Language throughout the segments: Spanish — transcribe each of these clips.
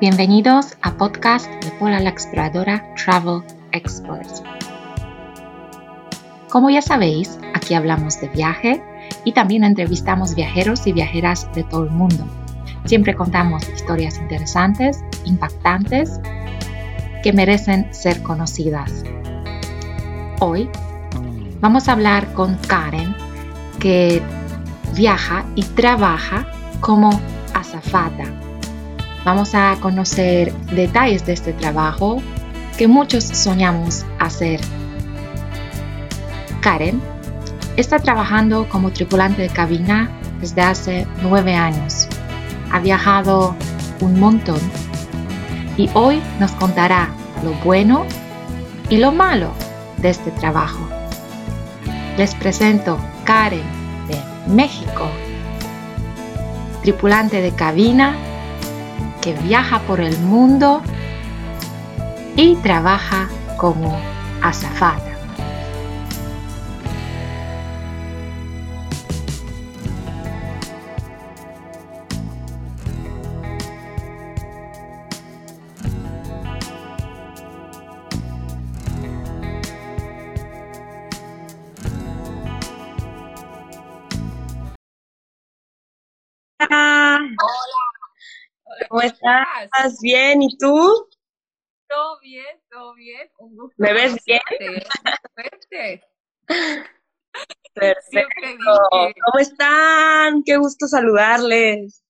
Bienvenidos a podcast de Pola la Exploradora Travel Experts. Como ya sabéis, aquí hablamos de viaje y también entrevistamos viajeros y viajeras de todo el mundo. Siempre contamos historias interesantes, impactantes, que merecen ser conocidas. Hoy vamos a hablar con Karen, que viaja y trabaja como azafata Vamos a conocer detalles de este trabajo que muchos soñamos hacer. Karen está trabajando como tripulante de cabina desde hace nueve años. Ha viajado un montón y hoy nos contará lo bueno y lo malo de este trabajo. Les presento Karen de México, tripulante de cabina que viaja por el mundo y trabaja como azafata. ¿Cómo estás? ¿Bien? ¿Y tú? Todo bien, todo bien. Un gusto. ¿Me ves bien? Perfecto. ¿Cómo están? Qué gusto saludarles.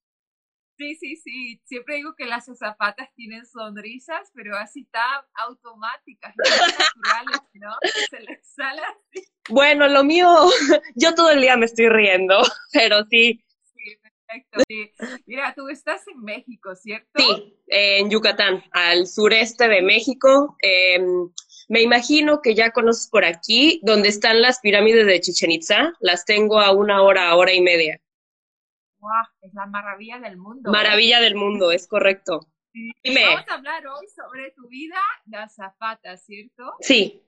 Sí, sí, sí. Siempre digo que las zapatas tienen sonrisas, pero así tan automáticas, naturales, ¿no? Se les sale así. Bueno, lo mío, yo todo el día me estoy riendo, pero sí, Mira, tú estás en México, ¿cierto? Sí, en Yucatán, al sureste de México. Em, me imagino que ya conoces por aquí, donde están las pirámides de Chichen Itza. Las tengo a una hora, hora y media. ¡Wow! Es la maravilla del mundo. ¿eh? Maravilla del mundo, es correcto. Dime. Vamos a hablar hoy sobre tu vida de zapata, ¿cierto? Sí.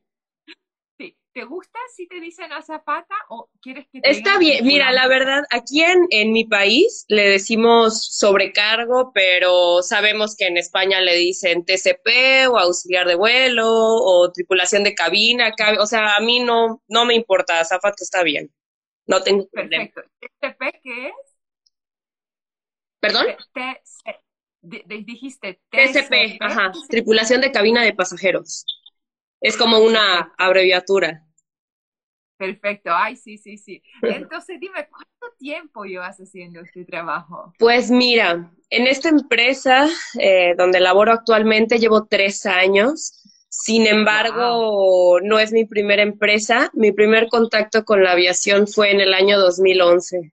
¿Te gusta si te dicen azapata o quieres que te Está bien, mira, la verdad, aquí en, en mi país le decimos sobrecargo, pero sabemos que en España le dicen TCP o auxiliar de vuelo o tripulación de cabina, o sea, a mí no, no me importa, azafata está bien, no tengo problema. Perfecto. ¿TCP qué es? ¿Perdón? dijiste TCP, ajá, tripulación de cabina de pasajeros. Es como una abreviatura. Perfecto, ay, sí, sí, sí. Entonces, dime, ¿cuánto tiempo llevas haciendo este trabajo? Pues mira, en esta empresa eh, donde laboro actualmente llevo tres años. Sin embargo, no es mi primera empresa. Mi primer contacto con la aviación fue en el año 2011.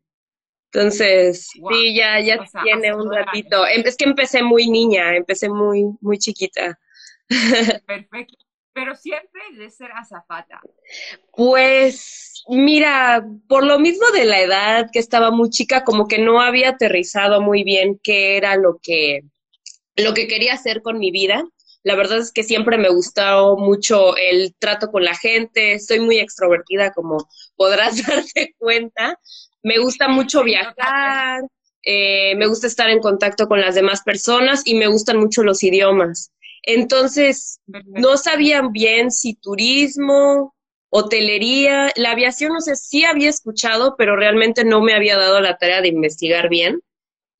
Entonces, sí, ya, ya tiene un ratito. Em, es que empecé muy niña, empecé muy, muy chiquita. Perfecto pero siempre de ser azafata. Pues mira, por lo mismo de la edad que estaba muy chica, como que no había aterrizado muy bien qué era lo que, lo que quería hacer con mi vida. La verdad es que siempre me gustó mucho el trato con la gente, soy muy extrovertida como podrás darte cuenta. Me gusta mucho viajar, eh, me gusta estar en contacto con las demás personas y me gustan mucho los idiomas. Entonces, no sabían bien si turismo, hotelería, la aviación, no sé, sí había escuchado, pero realmente no me había dado la tarea de investigar bien.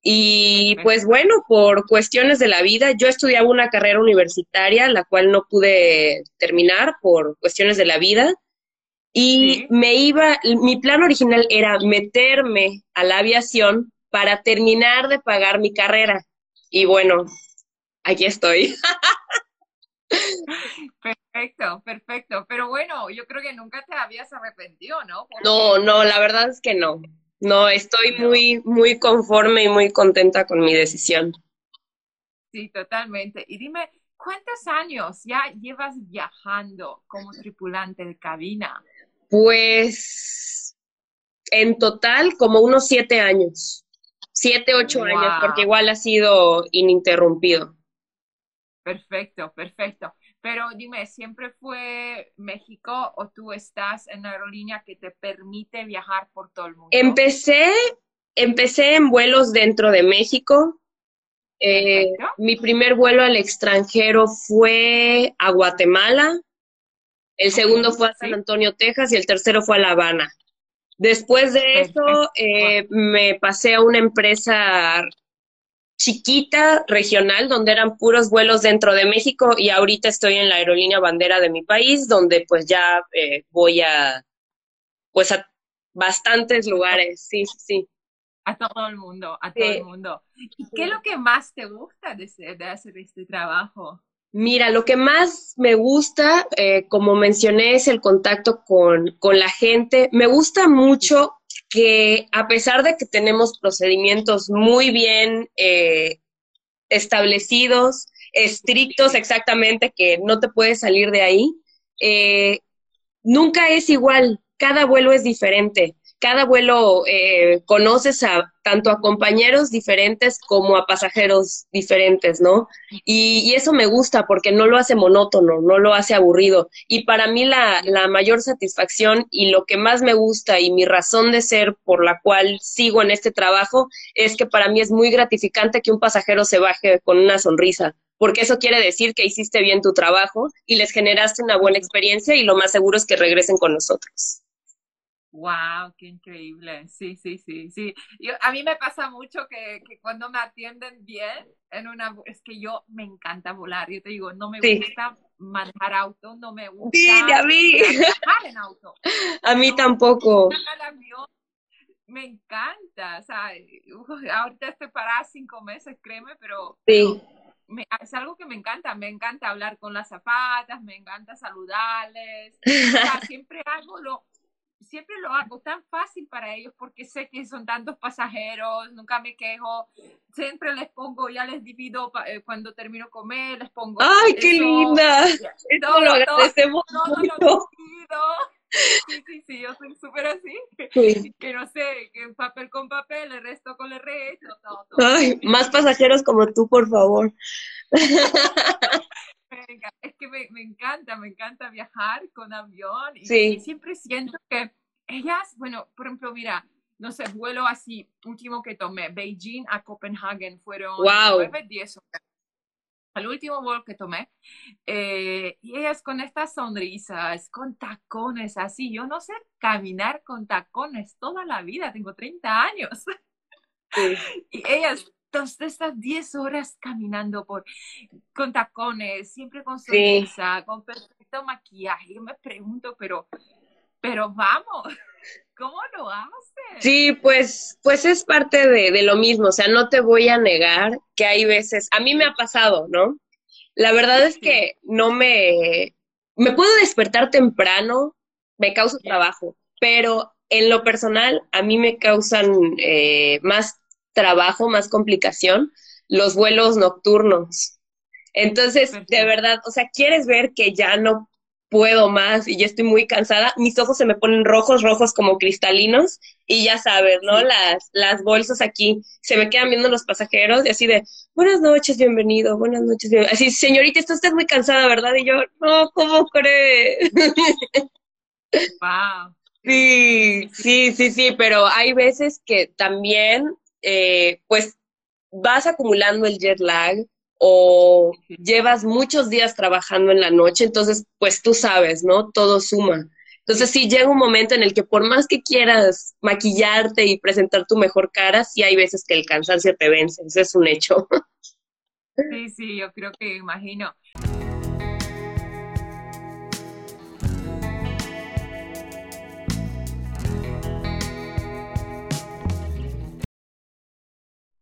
Y pues bueno, por cuestiones de la vida, yo estudiaba una carrera universitaria, la cual no pude terminar por cuestiones de la vida. Y me iba, mi plan original era meterme a la aviación para terminar de pagar mi carrera. Y bueno, aquí estoy. Perfecto, perfecto. Pero bueno, yo creo que nunca te habías arrepentido, ¿no? No, no, la verdad es que no. No, estoy muy, muy conforme y muy contenta con mi decisión. Sí, totalmente. Y dime, ¿cuántos años ya llevas viajando como tripulante de cabina? Pues en total como unos siete años. Siete, ocho años, porque igual ha sido ininterrumpido. Perfecto, perfecto. Pero dime, ¿siempre fue México o tú estás en una aerolínea que te permite viajar por todo el mundo? Empecé, empecé en vuelos dentro de México. Eh, mi primer vuelo al extranjero fue a Guatemala, el segundo fue a San Antonio, Texas y el tercero fue a La Habana. Después de eso eh, me pasé a una empresa chiquita, regional, donde eran puros vuelos dentro de México y ahorita estoy en la aerolínea bandera de mi país, donde pues ya eh, voy a, pues a bastantes lugares, sí, sí. A todo el mundo, a todo el mundo. ¿Y qué es lo que más te gusta de, de hacer este trabajo? Mira, lo que más me gusta, eh, como mencioné, es el contacto con, con, la gente. Me gusta mucho que a pesar de que tenemos procedimientos muy bien eh, establecidos, estrictos exactamente, que no te puedes salir de ahí, eh, nunca es igual, cada vuelo es diferente cada vuelo eh, conoces a tanto a compañeros diferentes como a pasajeros diferentes, ¿no? Y, eso me gusta porque no lo hace monótono, no lo hace aburrido. Y para mí la, la mayor satisfacción y lo que más me gusta y mi razón de ser por la cual sigo en este trabajo es que para mí es muy gratificante que un pasajero se baje con una sonrisa porque eso quiere decir que hiciste bien tu trabajo y les generaste una buena experiencia y lo más seguro es que regresen con nosotros. Wow, qué increíble. Sí, sí, sí, sí. Yo, a mí me pasa mucho que, que, cuando me atienden bien en una es que yo me encanta volar. Yo te digo, no me gusta manejar auto, no me gusta sí, a mí. en auto. A mí tampoco. Me encanta, o sea, ahorita estoy parada cinco meses, créeme, pero, sí. es algo que me encanta, me encanta hablar con las zapatas, me encanta saludarles, o sea, siempre hago lo, siempre lo hago tan fácil para ellos porque sé que son tantos pasajeros, nunca me quejo, siempre les pongo, ya les divido eh, cuando termino comer, les pongo. ¡Ay, qué linda! Todo, lo agradecemos todo, Sí, sí, sí, yo soy súper así. Que no sé, que papel con papel, el resto con el resto, todo, todo. Ay, más pasajeros como tú, por favor. es que me, encanta, me encanta viajar con avión y, sí. siempre siento que ellas, bueno, por ejemplo, mira, no sé, vuelo así, último que tomé, Beijing a Copenhagen, fueron wow. 9, 10 horas. El último vuelo que tomé, eh, y ellas con estas sonrisas, con tacones así, yo no sé caminar con tacones toda la vida, tengo 30 años. Sí. Y ellas de estas 10 horas caminando por, con tacones, siempre con sonrisa, con perfecto maquillaje. Yo me pregunto, pero, pero vamos, ¿cómo lo haces? Sí, pues, pues es parte de, de lo mismo. O sea, no te voy a negar que hay veces, a mí me ha pasado, ¿no? La verdad es que no me, me puedo despertar temprano, me causa trabajo, pero en lo personal a mí me causan eh, más trabajo, más complicación, los vuelos nocturnos. Entonces, de verdad, o sea, quieres ver que ya no puedo más y ya estoy muy cansada, mis ojos se me ponen rojos, rojos como cristalinos y ya sabes, ¿no? Las, las bolsas aquí se me quedan viendo los pasajeros y así de, buenas noches, bienvenido, buenas noches, bienvenido. Así, señorita, está usted muy cansada, ¿verdad? Y yo, no, ¿cómo cree? Wow. Sí, sí, sí, sí, pero hay veces que también eh, pues vas acumulando el jet lag o llevas muchos días trabajando en la noche, entonces pues tú sabes, ¿no? Todo suma. Entonces sí llega un momento en el que por más que quieras maquillarte y presentar tu mejor cara, sí hay veces que el cansancio te vence, eso es un hecho. Sí, sí, yo creo que imagino.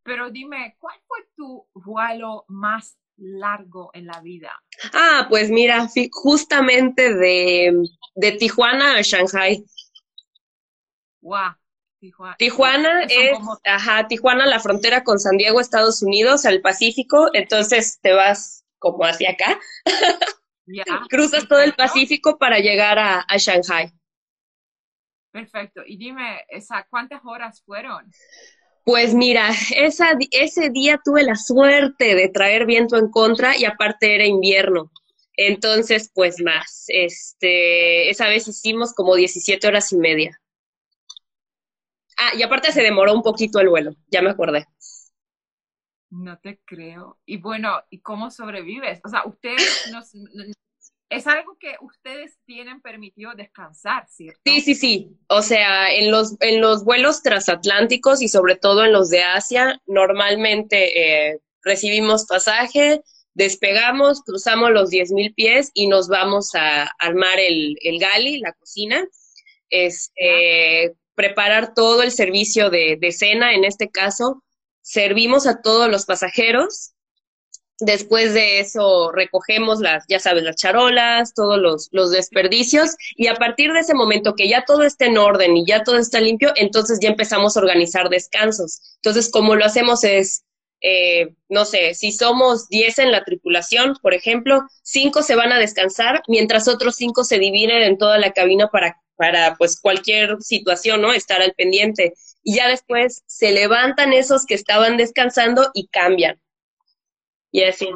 Pero dime, ¿cuál fue tu vuelo más largo en la vida? Ah, pues mira, justamente de, de Tijuana a Shanghai. Wow. Tijuana, Tijuana es, ajá, Tijuana, la frontera con San Diego, Estados Unidos, al Pacífico, entonces te vas como hacia acá. Cruzas todo el Pacífico para llegar a, a Shanghai. Perfecto. Y dime, ¿cuántas horas fueron? Pues mira, ese día tuve la suerte de traer viento en contra y aparte era invierno. Entonces, pues más, este, esa vez hicimos como 17 horas y media. Ah, y aparte se demoró un poquito el vuelo, ya me acordé. No te creo. Y bueno, ¿y cómo sobrevives? O sea, ustedes nos, es algo que ustedes tienen permitido descansar, ¿cierto? Sí, sí, sí. O sea, en los, en los vuelos transatlánticos y sobre todo en los de Asia, normalmente eh, recibimos pasaje, despegamos, cruzamos los 10.000 pies y nos vamos a armar el, el gali, la cocina, este, preparar todo el servicio de, de cena, en este caso, servimos a todos los pasajeros. Después de eso recogemos las, ya sabes, las charolas, todos los, los desperdicios y a partir de ese momento que ya todo está en orden y ya todo está limpio, entonces ya empezamos a organizar descansos. Entonces, como lo hacemos es, eh, no sé, si somos 10 en la tripulación, por ejemplo, 5 se van a descansar, mientras otros 5 se dividen en toda la cabina para, para pues cualquier situación, ¿no? Estar al pendiente y ya después se levantan esos que estaban descansando y cambian. Y así.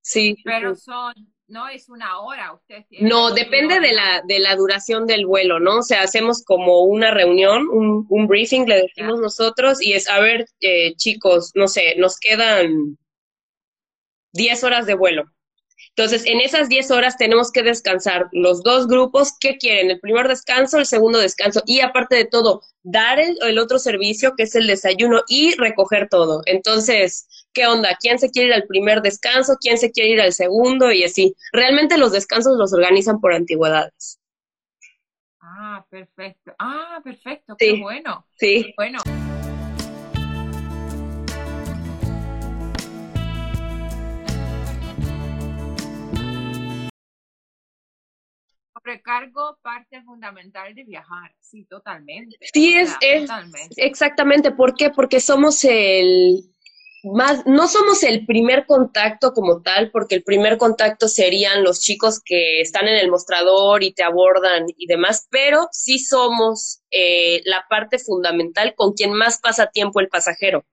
Sí. Pero son, no es una hora, ustedes No, depende de la, de la duración del vuelo, ¿no? O sea, hacemos como una reunión, un, un briefing, le decimos nosotros, y es, a ver, eh, chicos, no sé, nos quedan 10 horas de vuelo. Entonces, en esas 10 horas tenemos que descansar los dos grupos. ¿Qué quieren? El primer descanso, el segundo descanso. Y aparte de todo, dar el, otro servicio, que es el desayuno, y recoger todo. Entonces, ¿qué onda? ¿Quién se quiere ir al primer descanso? ¿Quién se quiere ir al segundo? Y así. Realmente los descansos los organizan por antigüedades. Ah, perfecto. Ah, perfecto. Qué bueno. Sí. Bueno. recargo parte fundamental de viajar, sí, totalmente. Sí, es, es exactamente. ¿Por qué? Porque somos el más, no somos el primer contacto como tal, porque el primer contacto serían los chicos que están en el mostrador y te abordan y demás, pero sí somos eh, la parte fundamental con quien más pasa tiempo el pasajero.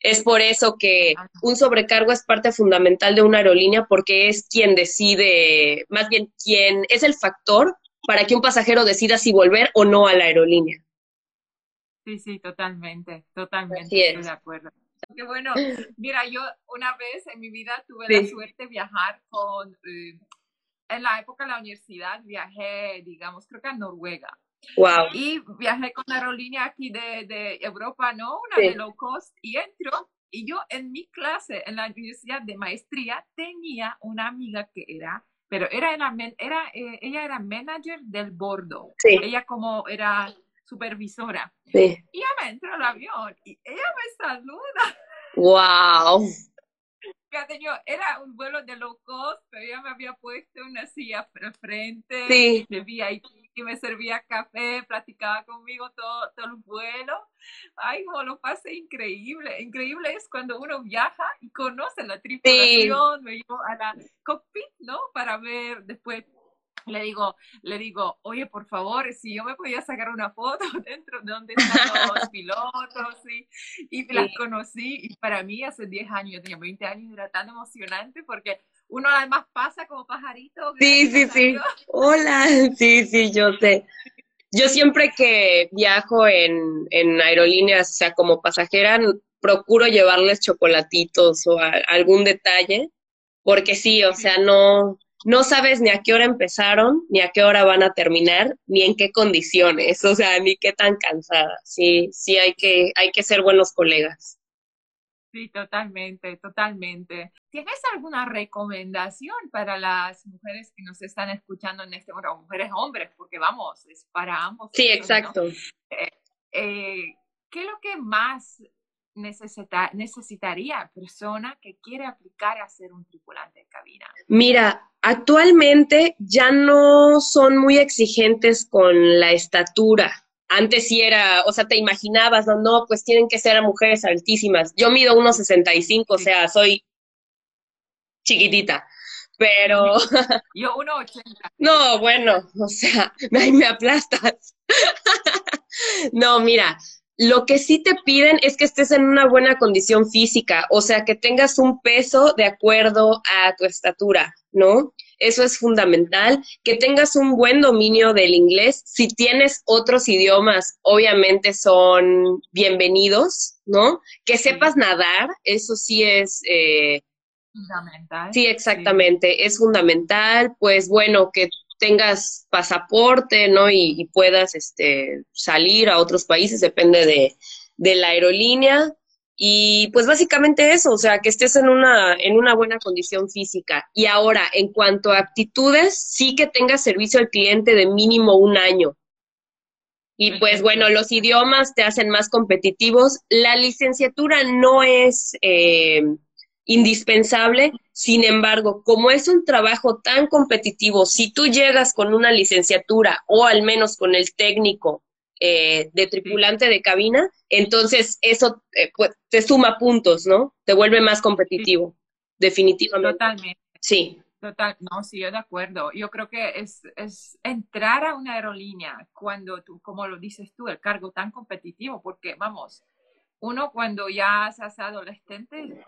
Es por eso que un sobrecargo es parte fundamental de una aerolínea porque es quien decide, más bien quien es el factor para que un pasajero decida si volver o no a la aerolínea. Sí, sí, totalmente, totalmente, estoy de acuerdo. Qué bueno, mira, yo una vez en mi vida tuve la suerte de viajar con, eh, en la época de la universidad viajé, digamos, creo que a Noruega. Wow. Y viajé con aerolínea aquí de, de Europa, ¿no? Una de low cost, y entro, y yo en mi clase, en la universidad de maestría, tenía una amiga que era, pero era, era, era eh, ella era manager del bordo. Sí. Ella como era supervisora. Sí. Y ella me entró al avión y ella me saluda. Wow. era un vuelo de low cost, pero ella me había puesto una silla frente sí. de VIP y me servía café, platicaba conmigo todo, todo el vuelo. Ay, como lo pasé increíble. Increíble es cuando uno viaja y conoce la tripulación, me llevo a la cockpit, ¿no? Para ver después le digo, le digo, oye, por favor, si yo me podía sacar una foto dentro de donde están los pilotos, ¿sí? y las conocí, y para mí hace 10 años, yo tenía 20 años, era tan emocionante porque uno además pasa como pajarito. Sí, sí, sí. Hola, sí, sí, yo sé. Yo siempre que viajo en, en aerolíneas, o sea, como pasajera, procuro llevarles chocolatitos o algún detalle, porque sí, o sea, no, no sabes ni a qué hora empezaron, ni a qué hora van a terminar, ni en qué condiciones, o sea, ni qué tan cansadas. Sí, sí hay que, hay que ser buenos colegas. Sí, totalmente, totalmente. ¿Tienes alguna recomendación para las mujeres que nos están escuchando en este momento? Mujeres, hombres, porque vamos, es para ambos. Sí, exacto. Eh, eh, ¿Qué es lo que más necesita, necesitaría persona que quiere aplicar a ser un tripulante de cabina? Mira, actualmente ya no son muy exigentes con la estatura antes sí era, o sea, te imaginabas, no, no, pues tienen que ser mujeres altísimas. Yo mido 1,65, o sea, soy chiquitita, pero... Yo 1,80. No, bueno, o sea, ahí me aplastas. no, mira, lo que sí te piden es que estés en una buena condición física, o sea, que tengas un peso de acuerdo a tu estatura, ¿no? Eso es fundamental. Que tengas un buen dominio del inglés. Si tienes otros idiomas, obviamente son bienvenidos, ¿no? Que sepas nadar, eso sí es... Eh, fundamental. Sí, exactamente, es fundamental, pues bueno, que tengas pasaporte, ¿no? Y, puedas este, salir a otros países, depende de, de, la aerolínea. Y pues básicamente eso, o sea, que estés en una, en una buena condición física. Y ahora, en cuanto a aptitudes, sí que tengas servicio al cliente de mínimo un año. Y pues bueno, los idiomas te hacen más competitivos. La licenciatura no es eh, indispensable, sin embargo, como es un trabajo tan competitivo, si tú llegas con una licenciatura o al menos con el técnico eh, de tripulante de cabina, entonces eso eh, pues, te suma puntos, ¿no? Te vuelve más competitivo, definitivamente. Totalmente. Sí. Total, no, sí, yo de acuerdo. Yo creo que es, es entrar a una aerolínea cuando tú, como lo dices tú, el cargo tan competitivo, porque vamos, uno cuando ya se hace adolescente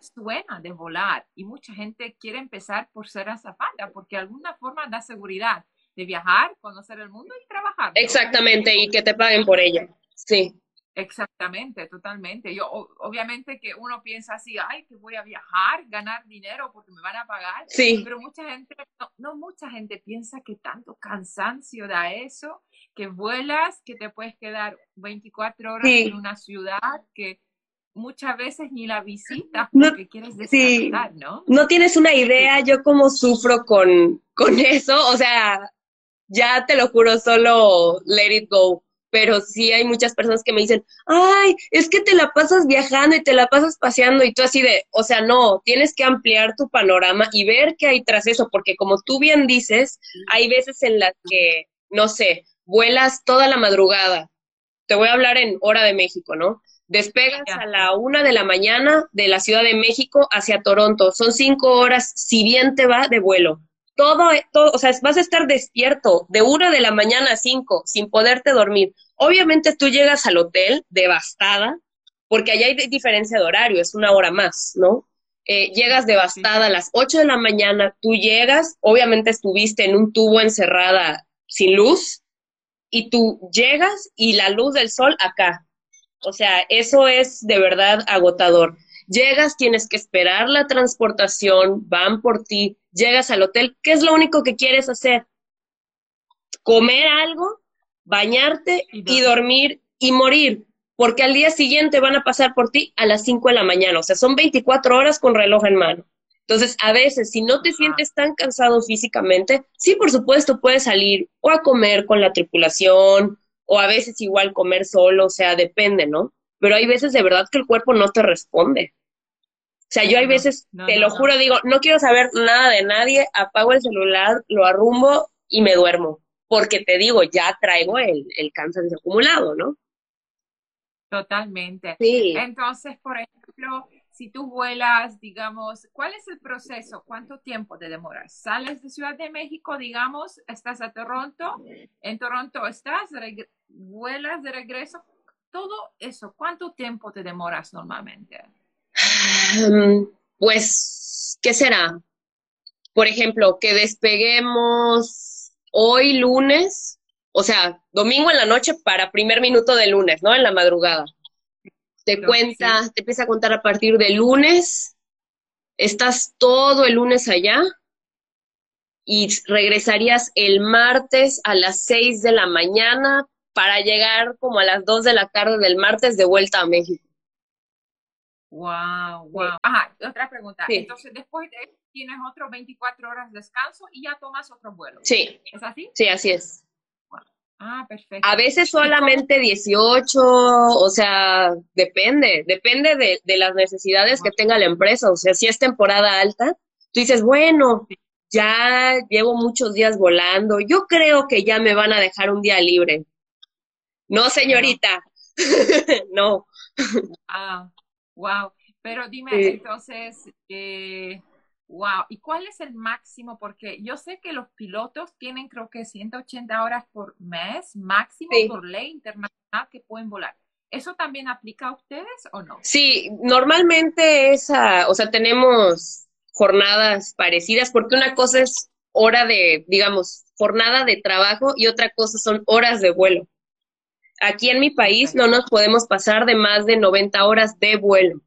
suena de volar y mucha gente quiere empezar por ser azafata porque de alguna forma da seguridad de viajar, conocer el mundo y trabajar. Exactamente, y que te paguen por ello. Sí. Exactamente, totalmente. Yo, obviamente que uno piensa así, ay, que voy a viajar, ganar dinero porque me van a pagar. Sí. Pero mucha gente, no, mucha gente piensa que tanto cansancio da eso, que vuelas, que te puedes quedar 24 horas en una ciudad, que muchas veces ni la visitas porque quieres descansar, ¿no? No tienes una idea yo cómo sufro con, con eso, o sea, ya te lo juro, solo let it go pero sí hay muchas personas que me dicen, ay, es que te la pasas viajando y te la pasas paseando y tú así de, o sea, no, tienes que ampliar tu panorama y ver qué hay tras eso, porque como tú bien dices, hay veces en las que, no sé, vuelas toda la madrugada. Te voy a hablar en hora de México, ¿no? Despegas a la una de la mañana de la Ciudad de México hacia Toronto. Son cinco horas, si bien te va, de vuelo todo, todo, o sea, vas a estar despierto de una de la mañana a cinco sin poderte dormir. Obviamente tú llegas al hotel devastada, porque allá hay diferencia de horario, es una hora más, ¿no? Eh, llegas devastada a las ocho de la mañana, tú llegas, obviamente estuviste en un tubo encerrada sin luz, y tú llegas y la luz del sol acá. O sea, eso es de verdad agotador. Llegas, tienes que esperar la transportación, van por ti, llegas al hotel, ¿qué es lo único que quieres hacer? Comer algo, bañarte y, dormir y morir, porque al día siguiente van a pasar por ti a las 5 de la mañana, o sea, son 24 horas con reloj en mano. Entonces, a veces, si no te sientes tan cansado físicamente, sí, por supuesto, puedes salir o a comer con la tripulación, o a veces igual comer solo, o sea, depende, ¿no? Pero hay veces de verdad que el cuerpo no te responde. O sea, yo hay veces, te lo juro, digo, no quiero saber nada de nadie, apago el celular, lo arrumbo y me duermo. Porque te digo, ya traigo el, el cansancio acumulado, ¿no? Totalmente. Sí. Entonces, por ejemplo, si tú vuelas, digamos, ¿cuál es el proceso? ¿Cuánto tiempo te demoras? Sales de Ciudad de México, digamos, estás a Toronto, en Toronto estás, vuelas de regreso, todo eso, ¿cuánto tiempo te demoras normalmente? Pues, ¿qué será? Por ejemplo, que despeguemos hoy lunes, o sea, domingo en la noche para primer minuto de lunes, ¿no? En la madrugada. Te cuenta, te empieza a contar a partir de lunes, estás todo el lunes allá y regresarías el martes a las 6 de la mañana para llegar como a las 2 de la tarde del martes de vuelta a México. Wow, wow. Ajá, otra pregunta. Entonces, después de tienes otros 24 horas de descanso y ya tomas otro vuelo. Sí. ¿Es así? Sí, así es. Ah, perfecto. A veces solamente 18, o sea, depende, depende de, de las necesidades que tenga la empresa. O sea, si es temporada alta, tú dices, bueno, ya llevo muchos días volando, yo creo que ya me van a dejar un día libre. No, señorita, no. Ah, Wow, pero dime entonces, eh, wow, ¿y cuál es el máximo? Porque yo sé que los pilotos tienen creo que 180 horas por mes máximo por ley internacional que pueden volar. ¿Eso también aplica a ustedes o no? Sí, normalmente esa, o sea, tenemos jornadas parecidas porque una cosa es hora de, digamos, jornada de trabajo y otra cosa son horas de vuelo. Aquí en mi país no nos podemos pasar de más de 90 horas de vuelo.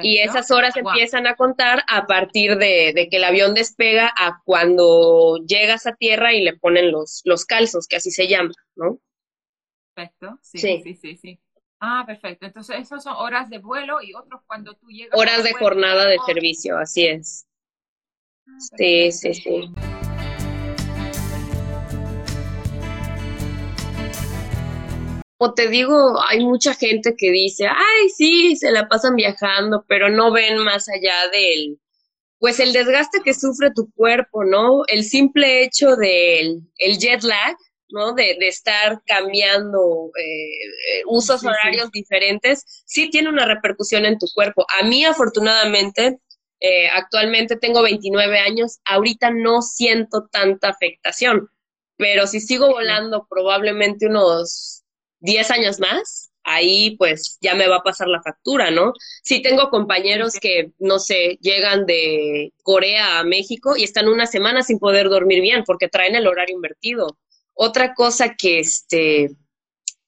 Y esas horas empiezan a contar a partir de, que el avión despega a cuando llegas a tierra y le ponen los, los calzos, que así se llama, ¿no? Perfecto, sí, sí, sí, sí. Ah, perfecto. Entonces, esas son horas de vuelo y otros cuando tú llegas. Horas de jornada de servicio, así es. Ah, sí, sí, sí. Como te digo, hay mucha gente que dice, ay, sí, se la pasan viajando, pero no ven más allá del, pues el desgaste que sufre tu cuerpo, ¿no? El simple hecho del el jet lag, ¿no? De, de estar cambiando eh, usos horarios diferentes, sí tiene una repercusión en tu cuerpo. A mí, afortunadamente, eh, actualmente tengo 29 años, ahorita no siento tanta afectación, pero si sigo volando probablemente unos 10 años más, ahí pues ya me va a pasar la factura, ¿no? Sí tengo compañeros que, no sé, llegan de Corea a México y están una semana sin poder dormir bien porque traen el horario invertido. Otra cosa que, este,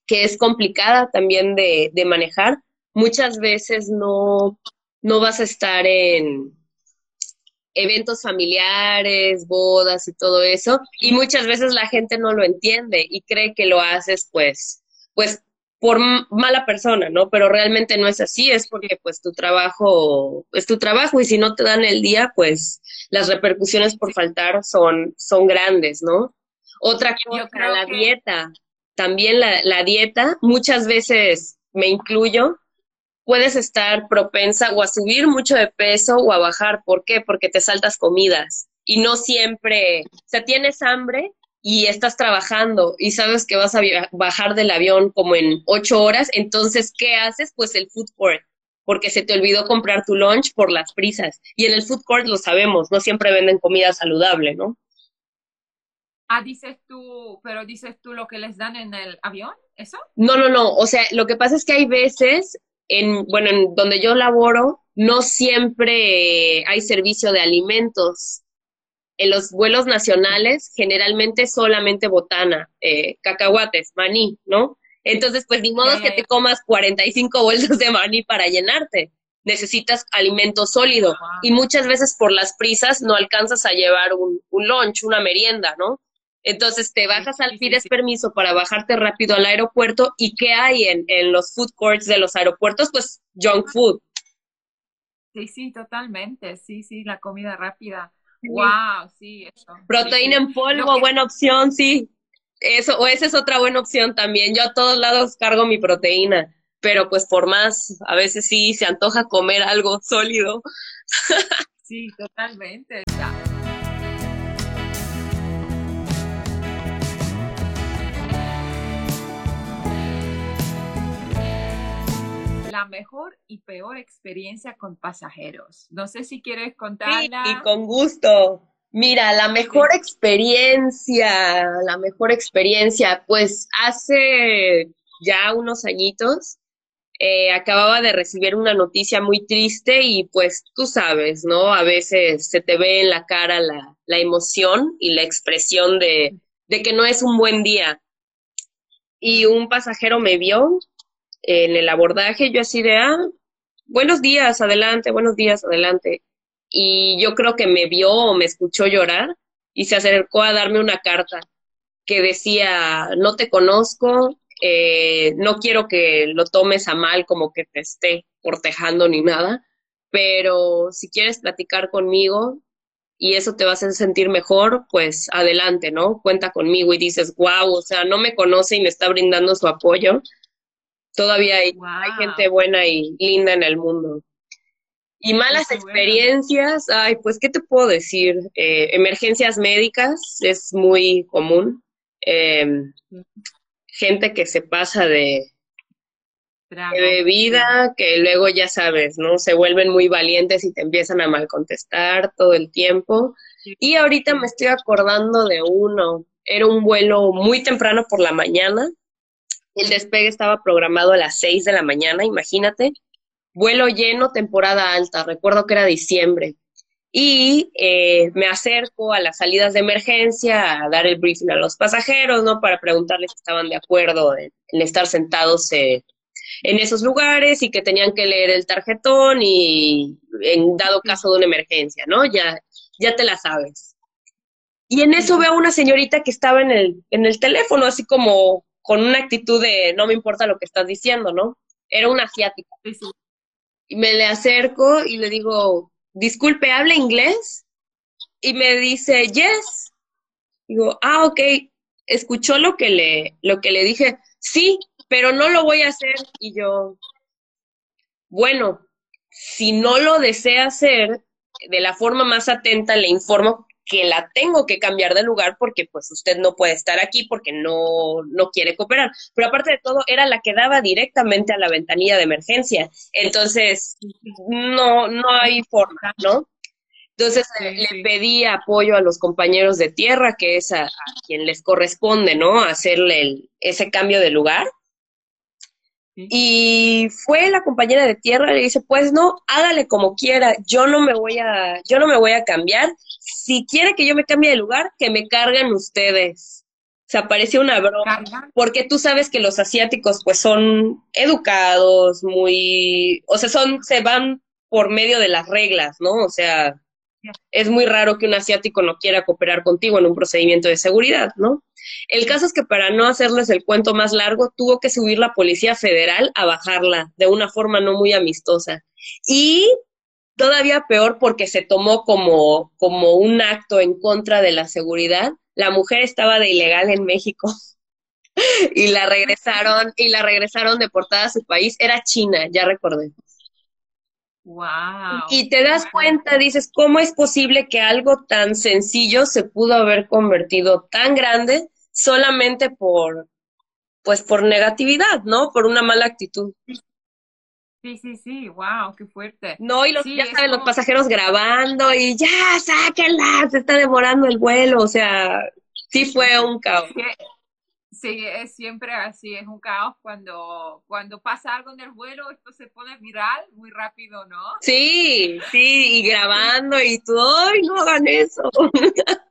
que es complicada también de, de manejar, muchas veces no, no vas a estar en, eventos familiares, bodas y todo eso, y muchas veces la gente no lo entiende y cree que lo haces pues pues por mala persona, ¿no? Pero realmente no es así, es porque pues tu trabajo es tu trabajo y si no te dan el día, pues las repercusiones por faltar son, son grandes, ¿no? Otra cosa, la dieta. También la, la dieta, muchas veces me incluyo, puedes estar propensa o a subir mucho de peso o a bajar. ¿Por qué? Porque te saltas comidas y no siempre, o sea, tienes hambre, y estás trabajando y sabes que vas a bajar del avión como en ocho horas, entonces, ¿qué haces? Pues el food court, porque se te olvidó comprar tu lunch por las prisas. Y en el food court lo sabemos, no siempre venden comida saludable, ¿no? Ah, dices tú, pero dices tú lo que les dan en el avión, ¿eso? No, no, no, o sea, lo que pasa es que hay veces, en, bueno, en donde yo laboro, no siempre hay servicio de alimentos en los vuelos nacionales generalmente solamente botana, eh, cacahuates, maní, ¿no? Entonces, pues ni modo que te comas 45 bolsas de maní para llenarte. Necesitas alimento sólido y muchas veces por las prisas no alcanzas a llevar un, un lunch, una merienda, ¿no? Entonces te bajas al, pides permiso para bajarte rápido al aeropuerto y ¿qué hay en, en los food courts de los aeropuertos? Pues junk food. Sí, sí, totalmente. Sí, sí, la comida rápida. Wow, sí, eso. Proteína en polvo, buena opción, sí. Eso, o esa es otra buena opción también. Yo a todos lados cargo mi proteína, pero pues por más, a veces sí se antoja comer algo sólido. sí, totalmente. La mejor y peor experiencia con pasajeros. No sé si quieres contarla. Sí, y con gusto. Mira, la mejor experiencia, la mejor experiencia, pues hace ya unos añitos eh, acababa de recibir una noticia muy triste y pues tú sabes, ¿no? A veces se te ve en la cara la, la emoción y la expresión de, de que no es un buen día. Y un pasajero me vio en el abordaje, yo así de, ah, buenos días, adelante, buenos días, adelante. Y yo creo que me vio o me escuchó llorar y se acercó a darme una carta que decía, no te conozco, eh, no quiero que lo tomes a mal como que te esté cortejando ni nada, pero si quieres platicar conmigo y eso te va a hacer sentir mejor, pues adelante, ¿no? Cuenta conmigo y dices, wow, o sea, no me conoce y me está brindando su apoyo Todavía hay, gente buena y linda en el mundo. Y malas experiencias, ay, pues, ¿qué te puedo decir? Eh, emergencias médicas es muy común. Em, gente que se pasa de, bebida, que luego ya sabes, ¿no? Se vuelven muy valientes y te empiezan a mal contestar todo el tiempo. Y ahorita me estoy acordando de uno. Era un vuelo muy temprano por la mañana el despegue estaba programado a las 6 de la mañana, imagínate. Vuelo lleno, temporada alta. Recuerdo que era diciembre. y eh, me acerco a las salidas de emergencia a dar el briefing a los pasajeros, ¿no? Para preguntarles si estaban de acuerdo en, estar sentados eh, en esos lugares y que tenían que leer el tarjetón y en dado caso de una emergencia, ¿no? Ya, ya te la sabes. Y en eso veo a una señorita que estaba en el, en el teléfono, así como con una actitud de no me importa lo que estás diciendo, ¿no? Era una asiática. Y me le acerco y le digo, disculpe, ¿habla inglés? Y me dice, yes. Digo, ah, ok, escuchó lo que le, lo que le dije, sí, pero no lo voy a hacer. Y yo, bueno, si no lo desea hacer, de la forma más atenta le informo que la tengo que cambiar de lugar porque pues usted no puede estar aquí porque no, no quiere cooperar. Pero aparte de todo, era la que daba directamente a la ventanilla de emergencia. Entonces, no, no hay forma, ¿no? Entonces le pedí apoyo a los compañeros de tierra, que es a, quien les corresponde, ¿no? Hacerle ese cambio de lugar. Y fue la compañera de tierra y le dice, pues no, hágale como quiera, yo no me voy a, yo no me voy a cambiar. Si quiere que yo me cambie de lugar, que me carguen ustedes. O sea, parecía una broma. Porque tú sabes que los asiáticos pues son educados, muy, o sea, son, se van por medio de las reglas, ¿no? O sea, es muy raro que un asiático no quiera cooperar contigo en un procedimiento de seguridad, ¿no? El caso es que para no hacerles el cuento más largo, tuvo que subir la Policía Federal a bajarla de una forma no muy amistosa. Y todavía peor porque se tomó como, como un acto en contra de la seguridad. La mujer estaba de ilegal en México y la regresaron y la regresaron deportada a su país. Era China, ya recordé. Wow. Y te das cuenta, dices, ¿cómo es posible que algo tan sencillo se pudo haber convertido tan grande solamente por, pues por negatividad, ¿no? Por una mala actitud. Sí, sí, sí, wow, qué fuerte. No, y los, ya saben, los pasajeros grabando y ya, sáquenla, se está demorando el vuelo, o sea, sí fue un caos. Sí, es siempre así, es un caos cuando, cuando pasa algo en el vuelo, esto se pone viral muy rápido, ¿no? Sí, sí, y grabando y todo, ¡ay, no hagan eso!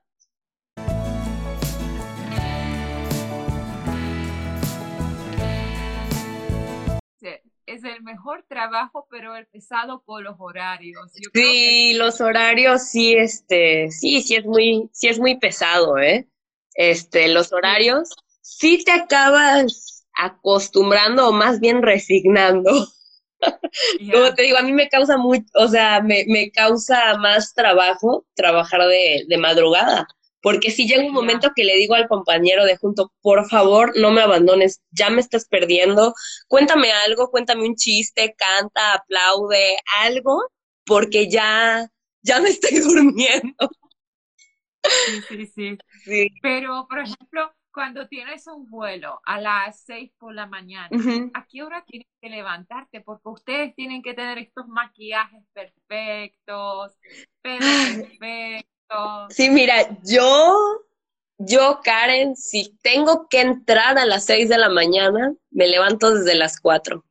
es el mejor trabajo, pero el pesado por los horarios. sí, los horarios sí, este, sí, sí es muy, sí es muy pesado, ¿eh? Este, los horarios sí te acabas acostumbrando o más bien resignando. Como te digo, a mí me causa muy, o sea, me, me causa más trabajo trabajar de, de madrugada. Porque si llega un momento que le digo al compañero de junto, por favor, no me abandones, ya me estás perdiendo, cuéntame algo, cuéntame un chiste, canta, aplaude, algo, porque ya, ya me estoy durmiendo. Sí, sí, sí. sí. Pero, por ejemplo, cuando tienes un vuelo a las seis por la mañana, ¿a qué hora tienes que levantarte? Porque ustedes tienen que tener estos maquillajes perfectos, pelo Sí, mira, yo, yo, Karen, si tengo que entrar a las seis de la mañana, me levanto desde las cuatro.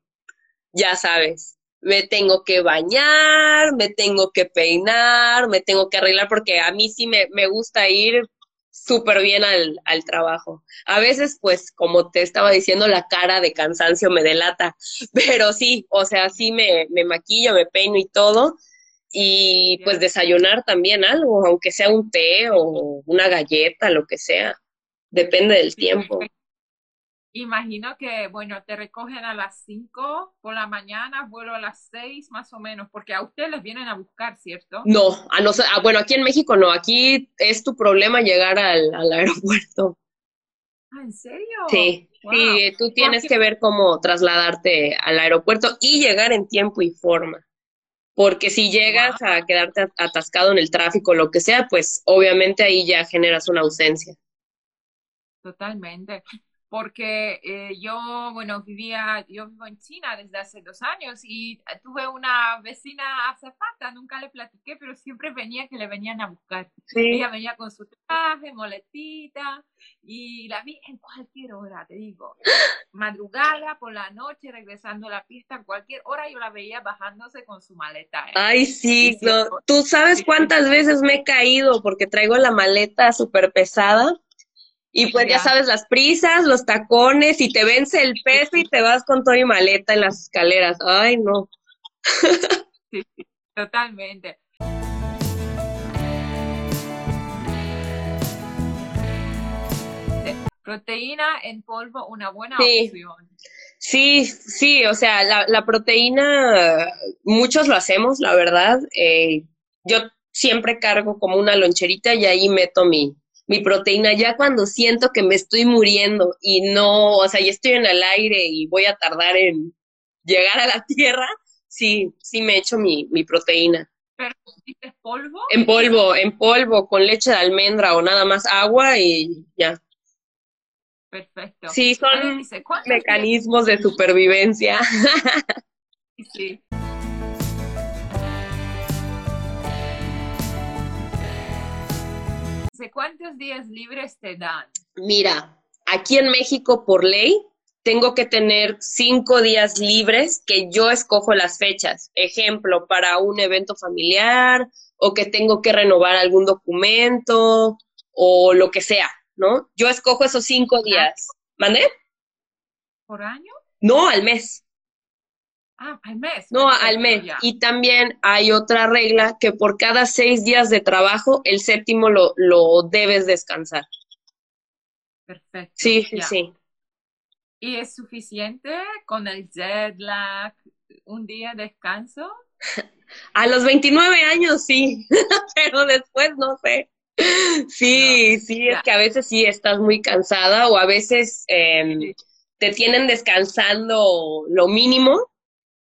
Ya sabes, me tengo que bañar, me tengo que peinar, me tengo que arreglar, porque a mí sí me, me gusta ir súper bien al, al, trabajo. A veces, pues, como te estaba diciendo, la cara de cansancio me delata, pero sí, o sea, sí me, me maquillo, me peino y todo, y pues desayunar también algo, aunque sea un té o una galleta, lo que sea, depende del tiempo. Imagino que, bueno, te recogen a las 5 por la mañana, vuelo a las 6 más o menos, porque a ustedes les vienen a buscar, ¿cierto? No, a no ah, bueno, aquí en México no, aquí es tu problema llegar al, al aeropuerto. ¿Ah, ¿En serio? Sí, sí, tú tienes que ver cómo trasladarte al aeropuerto y llegar en tiempo y forma. Porque si llegas a quedarte atascado en el tráfico lo que sea, pues obviamente ahí ya generas una ausencia. Totalmente. Porque eh, yo, bueno, vivía, yo vivo en China desde hace dos años y tuve una vecina azafata, nunca le platiqué, pero siempre venía que le venían a buscar. Ella venía con su traje, moletita, y la vi en cualquier hora, te digo, madrugada, por la noche, regresando a la pista, cualquier hora yo la veía bajándose con su maleta. ¿eh? Ay, sí, tú sabes cuántas veces me he caído porque traigo la maleta súper pesada y pues ya. sabes, las prisas, los tacones, y te vence el peso y te vas con todo y maleta en las escaleras. Ay, no. Sí, totalmente. Proteína en polvo, una buena opción. Sí, sí, o sea, la, la, proteína, muchos lo hacemos, la verdad. Eh, yo siempre cargo como una loncherita y ahí meto mi, mi proteína ya cuando siento que me estoy muriendo y no, o sea, ya estoy en el aire y voy a tardar en llegar a la tierra, sí, sí me echo mi, mi proteína. ¿Pero dices polvo? En polvo, en polvo, con leche de almendra o nada más agua y ya. Perfecto. Sí, son mecanismos de supervivencia. sí. ¿Cuántos días libres te dan? Mira, aquí en México por ley tengo que tener cinco días libres que yo escojo las fechas. Ejemplo, para un evento familiar o que tengo que renovar algún documento o lo que sea, ¿no? Yo escojo esos cinco días. ¿Mande? ¿Por año? No, al mes. Ah, al mes. No, al mes. Y también hay otra regla que por cada seis días de trabajo, el séptimo lo, lo debes descansar. Perfecto. Sí, sí, sí. ¿Y es suficiente con el jet lag, un día de descanso? A los 29 años sí, pero después no sé. Sí, sí, es que a veces sí estás muy cansada o a veces eh, te tienen descansando lo mínimo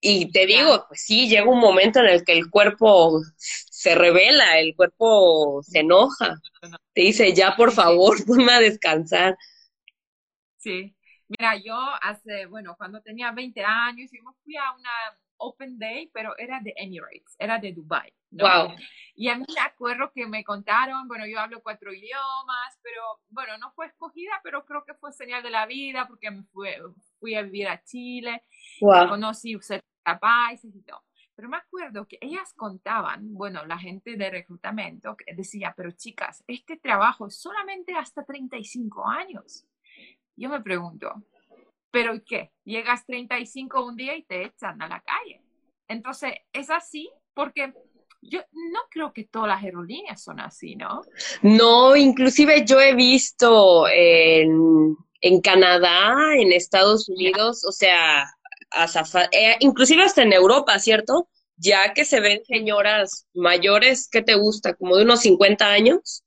y te digo, pues sí, llega un momento en el que el cuerpo se revela, el cuerpo se enoja. Te dice, ya por favor, ponme a descansar. Sí. Mira, yo hace, bueno, cuando tenía 20 años, yo me fui a una Open Day, pero era de Emirates, era de Dubai. Wow. Y a mí me acuerdo que me contaron, bueno, yo hablo cuatro idiomas, pero bueno, no fue escogida, pero creo que fue señal de la vida porque me fui, fui a vivir a Chile, wow. conocí países y todo. Pero me acuerdo que ellas contaban, bueno, la gente de reclutamiento decía, pero chicas, este trabajo es solamente hasta 35 años. Yo me pregunto, ¿pero qué? Llegas 35 un día y te echan a la calle. Entonces, es así porque yo no creo que todas las aerolíneas son así, ¿no? No, inclusive yo he visto en, en Canadá, en Estados Unidos, o sea, eh, inclusive hasta en Europa, ¿cierto? Ya que se ven señoras mayores, ¿qué te gusta? Como de unos 50 años.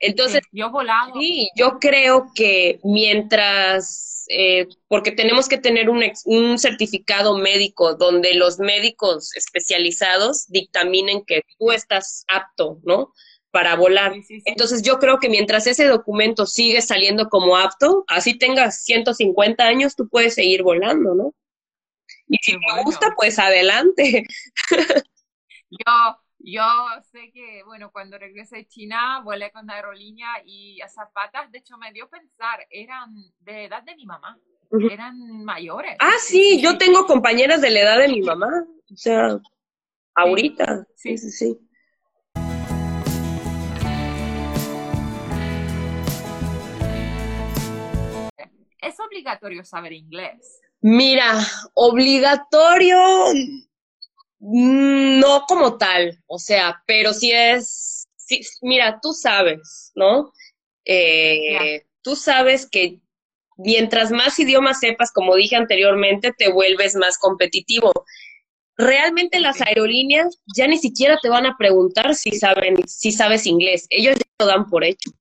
Entonces, yo volado. Sí, yo creo que mientras, eh, porque tenemos que tener un, un certificado médico donde los médicos especializados dictaminen que tú estás apto, ¿no? Para volar. Entonces, yo creo que mientras ese documento sigue saliendo como apto, así tengas 150 años, tú puedes seguir volando, ¿no? Y si te gusta, pues adelante. yo, yo sé que, bueno, cuando regresé a China, volé con la aerolínea y a zapatas, de hecho, me dio pensar, eran de edad de mi mamá, eran mayores. Ah, sí, yo tengo compañeras de la edad de mi mamá, o sea, ahorita. sí, sí. sí. ¿Es obligatorio saber inglés? Mira, obligatorio, mm, no como tal, o sea, pero si es, mira, tú sabes, ¿no? Eh, tú sabes que mientras más idiomas sepas, como dije anteriormente, te vuelves más competitivo. Realmente las aerolíneas ya ni siquiera te van a preguntar si saben, si sabes inglés, ellos ya lo dan por hecho.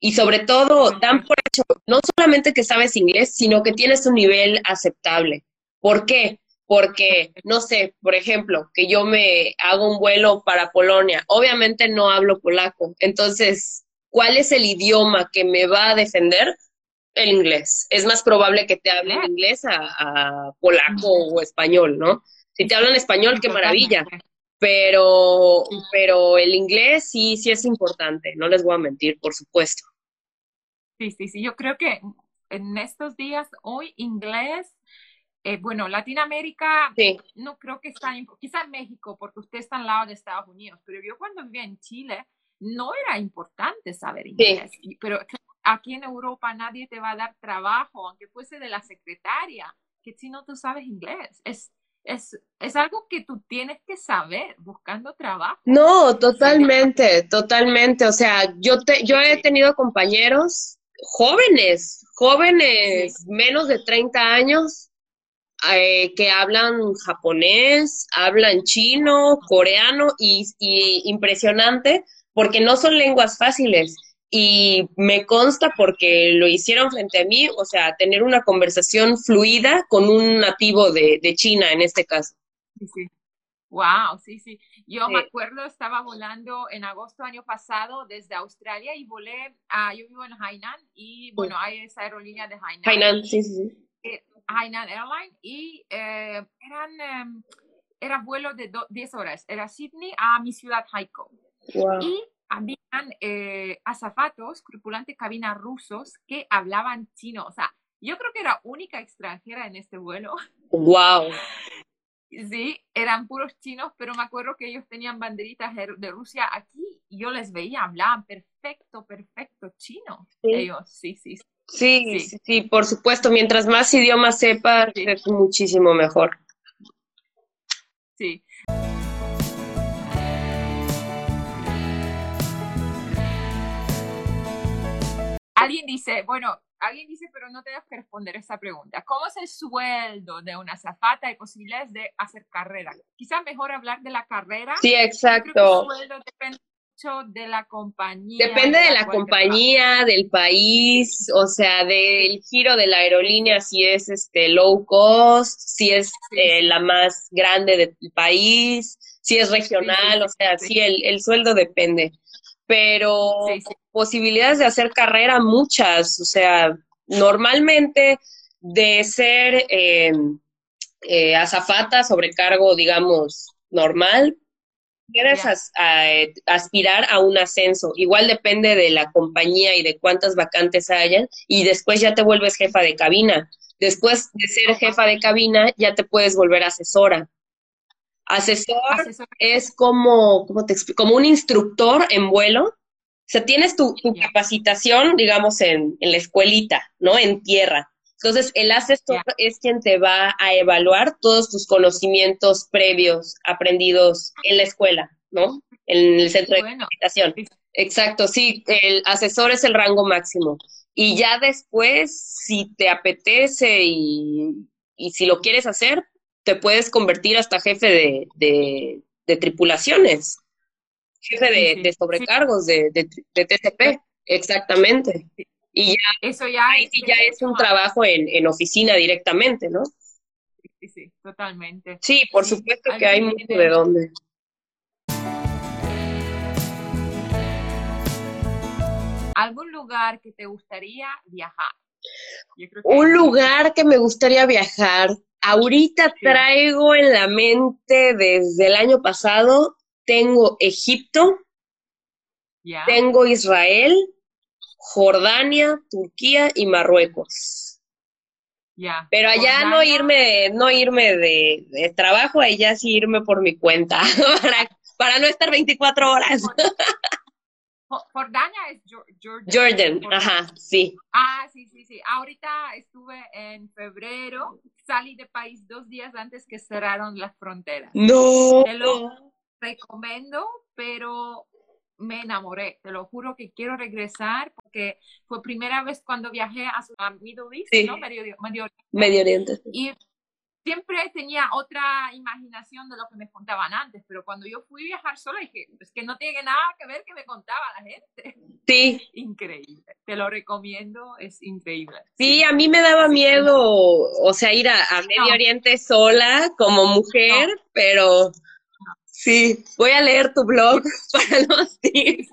Y sobre todo, dan por hecho no solamente que sabes inglés, sino que tienes un nivel aceptable. ¿Por qué? Porque, no sé, por ejemplo, que yo me hago un vuelo para Polonia, obviamente no hablo polaco. Entonces, ¿cuál es el idioma que me va a defender? el inglés. Es más probable que te hablen inglés a, polaco o español, ¿no? Si te hablan español, qué maravilla. Pero, pero el inglés sí, sí es importante, no les voy a mentir, por supuesto. Sí, sí, sí, yo creo que en estos días, hoy inglés, eh, bueno, Latinoamérica, no creo que está, quizás México, porque usted está al lado de Estados Unidos, pero yo cuando vivía en Chile, no era importante saber inglés, pero aquí en Europa nadie te va a dar trabajo, aunque fuese de la secretaria, que si no tú sabes inglés. Es, es, es algo que tú tienes que saber buscando trabajo. No, totalmente, totalmente. O sea, yo, te, yo he tenido compañeros jóvenes, jóvenes menos de 30 años, eh, que hablan japonés, hablan chino, coreano y, y impresionante porque no son lenguas fáciles y me consta porque lo hicieron frente a mí, o sea, tener una conversación fluida con un nativo de, China en este caso. Sí, sí. Wow, sí, sí. Yo me acuerdo, estaba volando en agosto año pasado desde Australia y volé, a, yo vivo en Hainan y bueno, hay esa aerolínea de Hainan. Hainan, sí, sí, sí. Eh, Hainan Airline y eh, eran, em, era vuelo de 10 horas, era Sydney a mi ciudad Haikou. Wow. Y habían eh, azafatos, tripulantes cabina rusos que hablaban chino. O sea, yo creo que era única extranjera en este vuelo. ¡Wow! Sí, eran puros chinos, pero me acuerdo que ellos tenían banderitas de Rusia aquí y yo les veía, hablaban perfecto, perfecto chino. Sí. Ellos, sí, sí. Sí, sí, sí, por supuesto. Mientras más idiomas sepas, es muchísimo mejor. Sí. Alguien dice, bueno, alguien dice, pero no tengas que responder esa pregunta. ¿Cómo es el sueldo de una zafata y posibilidades de hacer carrera? Quizás mejor hablar de la carrera. Sí, exacto. el sueldo depende mucho de la compañía. Depende de, la, compañía, del país, o sea, del giro de la aerolínea, si es este low cost, si es eh, la más grande del país, si es regional, o sea, sí, el, el sueldo depende pero posibilidades de hacer carrera muchas, o sea, normalmente de ser eh, eh, azafata, sobrecargo, digamos, normal, quieres aspirar a un ascenso. Igual depende de la compañía y de cuántas vacantes hayan, y después ya te vuelves jefa de cabina. Después de ser jefa de cabina, ya te puedes volver asesora. Asesor, es como, ¿cómo te explico? Como un instructor en vuelo. O sea, tienes tu, capacitación, digamos, en, en, la escuelita, ¿no? En tierra. Entonces, el asesor es quien te va a evaluar todos tus conocimientos previos aprendidos en la escuela, ¿no? En el centro de capacitación. Exacto, sí, el asesor es el rango máximo. Y ya después, si te apetece y, y si lo quieres hacer, te puedes convertir hasta jefe de, de, tripulaciones, jefe de, sobrecargos de, de, TCP, exactamente. Y ya, Eso ya, ahí sí ya es un trabajo en, en oficina directamente, ¿no? Sí, sí, totalmente. Sí, por supuesto que hay mucho de dónde. ¿Algún lugar que te gustaría viajar? un lugar que me gustaría viajar. Ahorita traigo en la mente desde el año pasado, tengo Egipto, tengo Israel, Jordania, Turquía y Marruecos. Pero allá no irme, no irme de, trabajo, allá sí irme por mi cuenta, para, para no estar 24 horas. Jordania es Jordan. Jordan, ajá, sí. Ah, sí, sí, sí. Ahorita estuve en febrero, salí de país dos días antes que cerraron las fronteras. No. Te lo recomiendo, pero me enamoré. Te lo juro que quiero regresar porque fue primera vez cuando viajé a, Middle East, ¿no? Medio, Medio, Medio Oriente. Y siempre tenía otra imaginación de lo que me contaban antes, pero cuando yo fui a viajar sola dije, es que no tiene nada que ver que me contaba la gente. Sí. Increíble. Te lo recomiendo, es increíble. Sí, a mí me daba miedo, o sea, ir a, Medio Oriente sola como mujer, pero sí, voy a leer tu blog para los tips.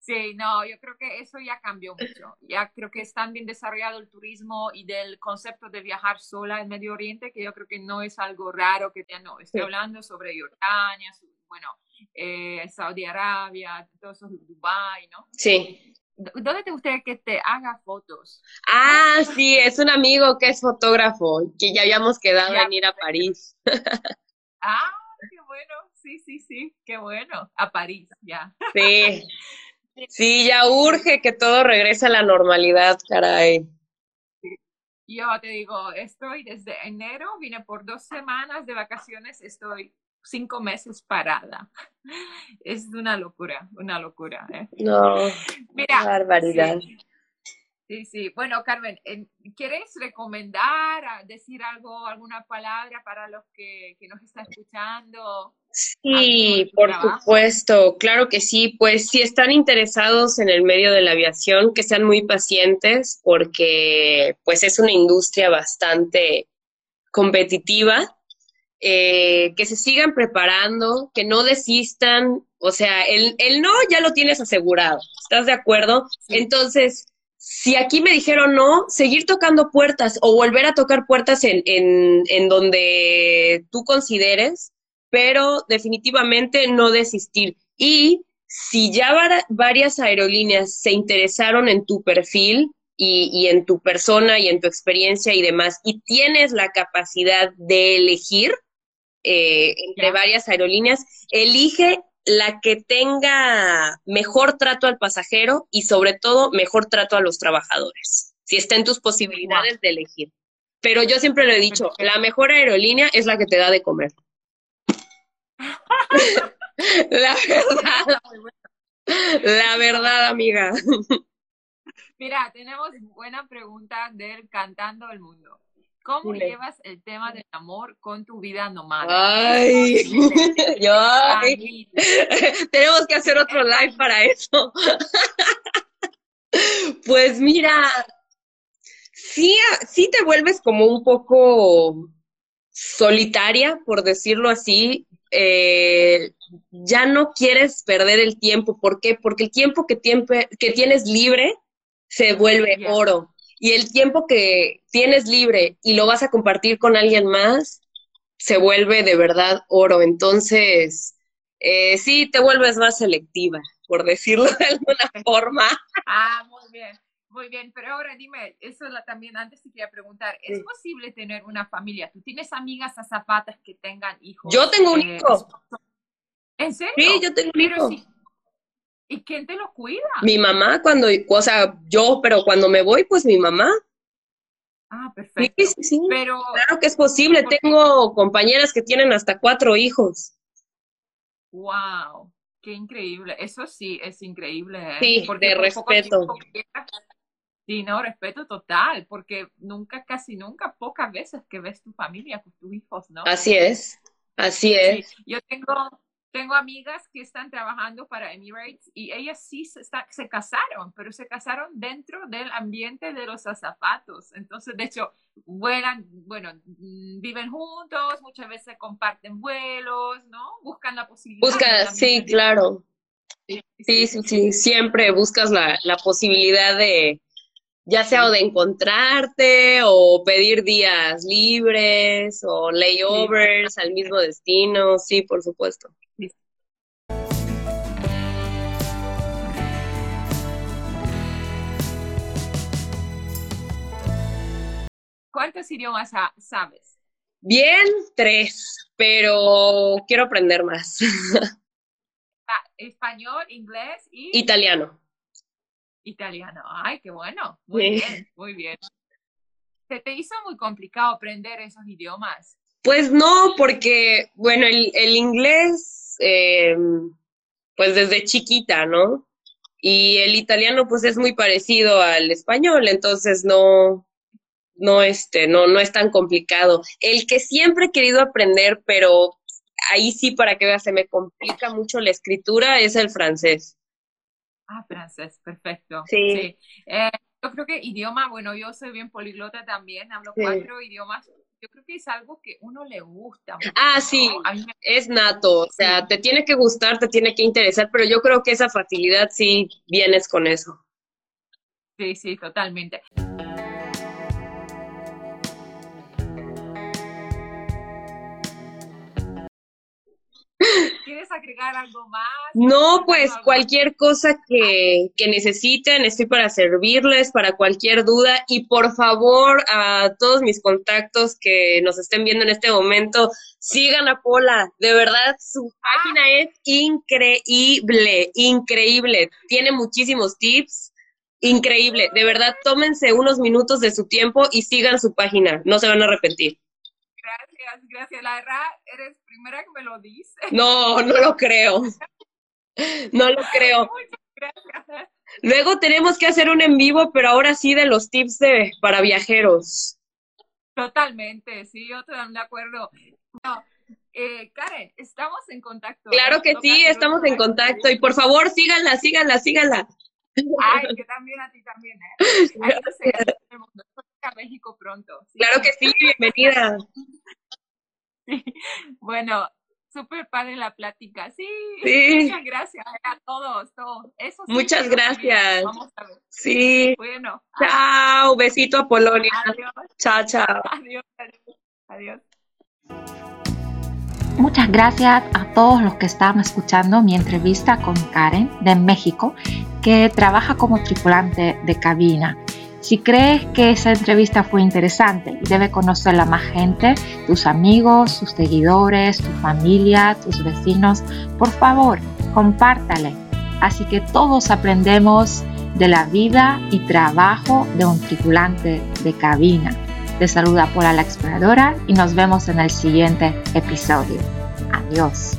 Sí, no, yo creo que eso ya cambió mucho. Ya creo que es tan bien desarrollado el turismo y del concepto de viajar sola en Medio Oriente que yo creo que no es algo raro que ya no. Estoy hablando sobre Jordania, bueno, eh, Saudi Arabia, todos esos Dubai, ¿no? Sí. ¿Dónde te gustaría que te haga fotos? Ah, sí, es un amigo que es fotógrafo, que ya habíamos quedado en ir a París. ah, qué bueno, sí, sí, sí, qué bueno, a París, ya. Sí, sí, ya urge que todo regrese a la normalidad, caray. Yo te digo, estoy desde enero, vine por dos semanas de vacaciones, estoy cinco meses parada. Es una locura, una locura. ¿eh? No, Mira, barbaridad. Sí, sí, Bueno, Carmen, ¿quieres recomendar, decir algo, alguna palabra para los que, que nos están escuchando? Sí, por supuesto, claro que sí. Pues si están interesados en el medio de la aviación, que sean muy pacientes porque pues es una industria bastante competitiva eh, que se sigan preparando, que no desistan, o sea, el, el, no ya lo tienes asegurado, ¿estás de acuerdo? Entonces, si aquí me dijeron no, seguir tocando puertas o volver a tocar puertas en, en, en donde tú consideres, pero definitivamente no desistir. Y si ya varias aerolíneas se interesaron en tu perfil, y, y, en tu persona y en tu experiencia y demás, y tienes la capacidad de elegir, eh, entre varias aerolíneas, elige la que tenga mejor trato al pasajero y sobre todo mejor trato a los trabajadores, si está en tus posibilidades de elegir. Pero yo siempre lo he dicho, la mejor aerolínea es la que te da de comer. la verdad. La verdad, amiga. Mira, tenemos buena pregunta del Cantando el Mundo. ¿Cómo llevas el tema del amor con tu vida nomada? Ay, yo, tenemos que hacer otro live para eso. pues mira, sí, sí te vuelves como un poco solitaria, por decirlo así. Eh, ya no quieres perder el tiempo. ¿Por qué? Porque el tiempo que, que tienes libre se vuelve oro y el tiempo que tienes libre y lo vas a compartir con alguien más, se vuelve de verdad oro. Entonces, eh, sí, te vuelves más selectiva, por decirlo de alguna forma. Ah, muy bien. Muy bien, pero ahora dime, eso también antes te quería preguntar, ¿es posible tener una familia? ¿Tú tienes amigas a zapatas que tengan hijos? Yo tengo un eh, hijo. ¿En serio? Sí, yo tengo un hijo. ¿Y quién te lo cuida? Mi mamá cuando, o sea, yo, pero cuando me voy, pues mi mamá. Ah, perfecto. Sí, sí, Pero, claro que es posible. Tengo compañeras que tienen hasta cuatro hijos. Wow, qué increíble. Eso sí, es increíble. ¿eh? Sí, porque de respeto. Sí, no, respeto total, porque nunca, casi nunca, pocas veces que ves tu familia con tus hijos, ¿no? Así es, así es. Yo tengo, tengo amigas que están trabajando para Emirates y ellas sí se, se casaron, pero se casaron dentro del ambiente de los zapatos. Entonces, de hecho, vuelan, bueno, mm, viven juntos, muchas veces comparten vuelos, ¿no? Buscan la posibilidad. Busca, sí, claro. Sí sí, sí, siempre buscas la, la posibilidad de, ya sea o de encontrarte o pedir días libres o layovers al mismo destino, sí, por supuesto. ¿Cuántos idiomas sabes? Bien, tres, pero quiero aprender más. Ah, español, inglés y... Italiano. Italiano, ay, qué bueno. Muy bien, muy bien. ¿Se te hizo muy complicado aprender esos idiomas? Pues no, porque, bueno, el, el inglés, eh, pues desde chiquita, ¿no? Y el italiano, pues es muy parecido al español, entonces no, no, este, no, no es tan complicado. El que siempre he querido aprender, pero ahí sí, para que veas, se me complica mucho la escritura, es el francés. Ah, francés, perfecto. Sí. Eh, yo creo que idioma, bueno, yo soy bien poliglota también, hablo cuatro idiomas. yo creo que es algo que uno le gusta. ah, sí, es nato, o sea, te tiene que gustar, te tiene que interesar, pero yo creo que esa facilidad sí vienes con eso. Sí, sí, totalmente. ¿Quieres agregar algo más? No, pues cualquier cosa que, que, necesiten, estoy para servirles, para cualquier duda y por favor a todos mis contactos que nos estén viendo en este momento, sigan a Pola, de verdad su página ah. es increíble, increíble, tiene muchísimos tips. Increíble, de verdad, tómense unos minutos de su tiempo y sigan su página, no se van a arrepentir. Gracias, gracias. La verdad, eres primera que me lo dice. No, no lo creo. No lo creo. Muchas gracias. Luego tenemos que hacer un en vivo, pero ahora sí de los tips de, para viajeros. Totalmente, sí, yo estoy de acuerdo. No, eh, Karen, estamos en contacto. Claro que sí, estamos en contacto. Y por favor, síganla, síganla, síganla. Ay, que también a ti también, ¿eh? a México pronto. Claro que sí, bienvenida. Bueno, súper padre la plática. Sí, muchas gracias a todos. Eso muchas gracias. Vamos a ver. Sí. Bueno. Chao, besito a Polonia. Adiós. Chao, chao. Adiós, adiós. adiós. Muchas gracias a todos los que están escuchando mi entrevista con Karen de México, que trabaja como tripulante de cabina. Si crees que esa entrevista fue interesante y debe conocerla más gente, tus amigos, tus seguidores, tu familia, tus vecinos, por favor, compártale. Así que todos aprendemos de la vida y trabajo de un tripulante de cabina. Te saluda Paula la exploradora y nos vemos en el siguiente episodio. Adiós.